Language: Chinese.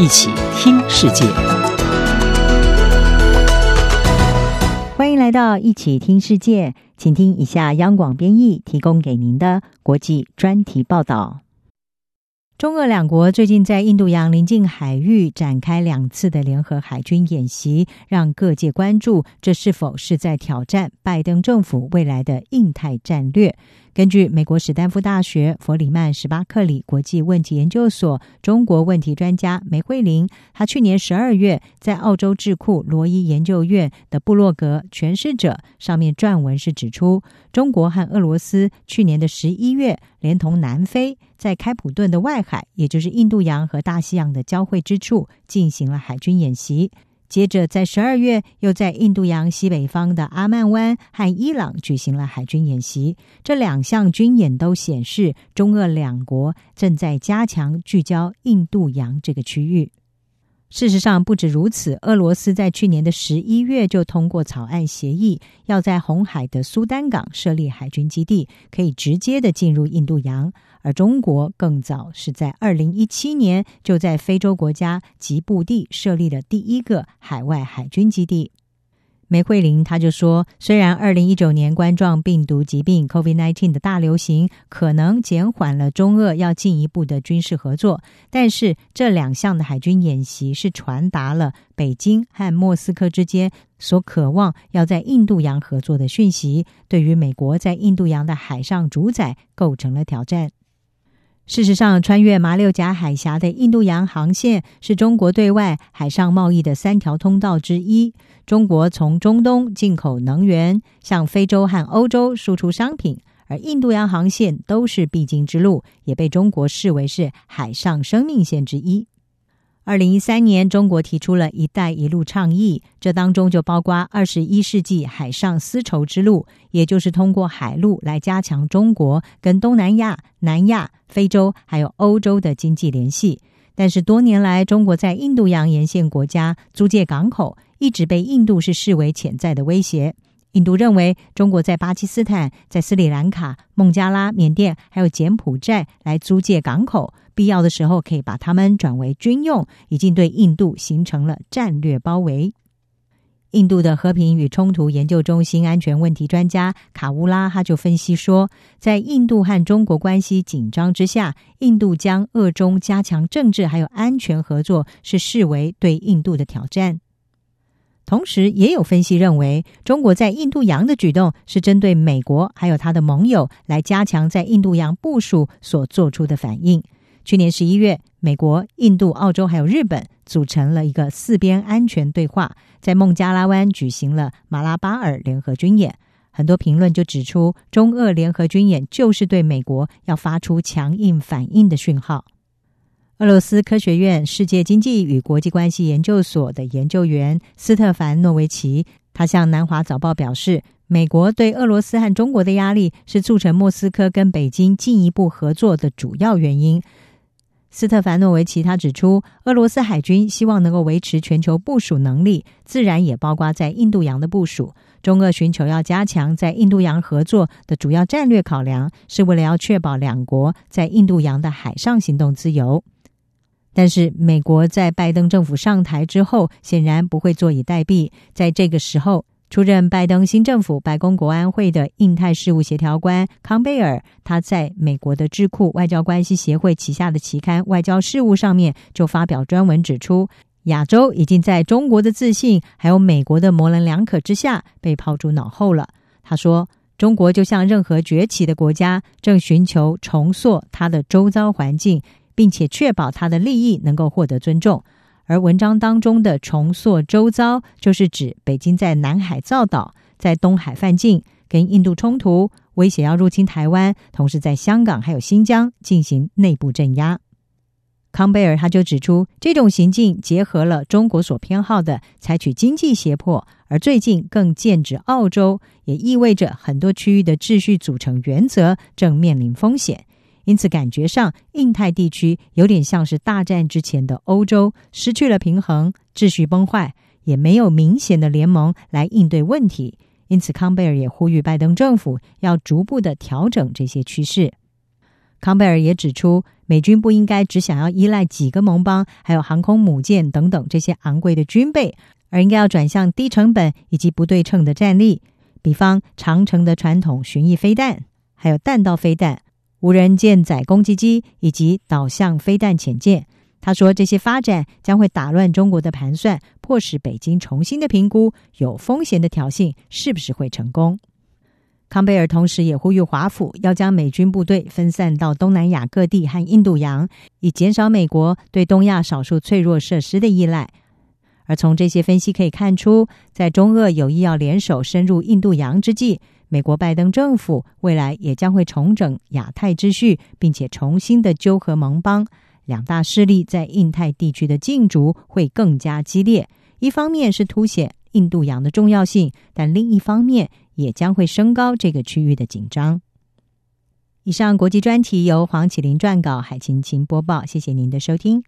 一起听世界，欢迎来到一起听世界，请听以下央广编译提供给您的国际专题报道。中俄两国最近在印度洋邻近海域展开两次的联合海军演习，让各界关注这是否是在挑战拜登政府未来的印太战略。根据美国史丹福大学弗里曼史巴克里国际问题研究所中国问题专家梅惠玲，她去年十二月在澳洲智库罗伊研究院的部落格《诠释者》上面撰文是指出，中国和俄罗斯去年的十一月连同南非。在开普敦的外海，也就是印度洋和大西洋的交汇之处，进行了海军演习。接着，在十二月，又在印度洋西北方的阿曼湾和伊朗举行了海军演习。这两项军演都显示，中俄两国正在加强聚焦印度洋这个区域。事实上，不止如此，俄罗斯在去年的十一月就通过草案协议，要在红海的苏丹港设立海军基地，可以直接的进入印度洋。而中国更早是在二零一七年就在非洲国家吉布地设立了第一个海外海军基地。梅惠玲他就说，虽然二零一九年冠状病毒疾病 （COVID-19） 的大流行可能减缓了中俄要进一步的军事合作，但是这两项的海军演习是传达了北京和莫斯科之间所渴望要在印度洋合作的讯息，对于美国在印度洋的海上主宰构成了挑战。事实上，穿越马六甲海峡的印度洋航线是中国对外海上贸易的三条通道之一。中国从中东进口能源，向非洲和欧洲输出商品，而印度洋航线都是必经之路，也被中国视为是海上生命线之一。二零一三年，中国提出了一带一路倡议，这当中就包括二十一世纪海上丝绸之路，也就是通过海路来加强中国跟东南亚、南亚、非洲还有欧洲的经济联系。但是多年来，中国在印度洋沿线国家租借港口，一直被印度是视为潜在的威胁。印度认为，中国在巴基斯坦、在斯里兰卡、孟加拉、缅甸还有柬埔寨来租借港口，必要的时候可以把它们转为军用，已经对印度形成了战略包围。印度的和平与冲突研究中心安全问题专家卡乌拉他就分析说，在印度和中国关系紧张之下，印度将俄中加强政治还有安全合作，是视为对印度的挑战。同时，也有分析认为，中国在印度洋的举动是针对美国还有他的盟友来加强在印度洋部署所做出的反应。去年十一月，美国、印度、澳洲还有日本组成了一个四边安全对话，在孟加拉湾举行了马拉巴尔联合军演。很多评论就指出，中俄联合军演就是对美国要发出强硬反应的讯号。俄罗斯科学院世界经济与国际关系研究所的研究员斯特凡诺维奇，他向南华早报表示，美国对俄罗斯和中国的压力是促成莫斯科跟北京进一步合作的主要原因。斯特凡诺维奇他指出，俄罗斯海军希望能够维持全球部署能力，自然也包括在印度洋的部署。中俄寻求要加强在印度洋合作的主要战略考量，是为了要确保两国在印度洋的海上行动自由。但是，美国在拜登政府上台之后，显然不会坐以待毙。在这个时候，出任拜登新政府白宫国安会的印太事务协调官康贝尔，他在美国的智库外交关系协会旗下的期刊《外交事务》上面就发表专文指出，亚洲已经在中国的自信还有美国的模棱两可之下被抛诸脑后了。他说，中国就像任何崛起的国家，正寻求重塑它的周遭环境。并且确保他的利益能够获得尊重，而文章当中的重塑周遭，就是指北京在南海造岛，在东海犯境，跟印度冲突，威胁要入侵台湾，同时在香港还有新疆进行内部镇压。康贝尔他就指出，这种行径结合了中国所偏好的采取经济胁迫，而最近更剑指澳洲，也意味着很多区域的秩序组成原则正面临风险。因此，感觉上，印太地区有点像是大战之前的欧洲，失去了平衡，秩序崩坏，也没有明显的联盟来应对问题。因此，康贝尔也呼吁拜登政府要逐步的调整这些趋势。康贝尔也指出，美军不应该只想要依赖几个盟邦，还有航空母舰等等这些昂贵的军备，而应该要转向低成本以及不对称的战力，比方长城的传统巡弋飞弹，还有弹道飞弹、无人舰载攻击机以及导向飞弹潜舰。他说，这些发展将会打乱中国的盘算，迫使北京重新的评估有风险的挑衅是不是会成功。康贝尔同时也呼吁华府要将美军部队分散到东南亚各地和印度洋，以减少美国对东亚少数脆弱设施的依赖。而从这些分析可以看出，在中俄有意要联手深入印度洋之际，美国拜登政府未来也将会重整亚太秩序，并且重新的纠合盟邦。两大势力在印太地区的竞逐会更加激烈。一方面是凸显印度洋的重要性，但另一方面也将会升高这个区域的紧张。以上国际专题由黄启麟撰稿，海晴晴播报。谢谢您的收听。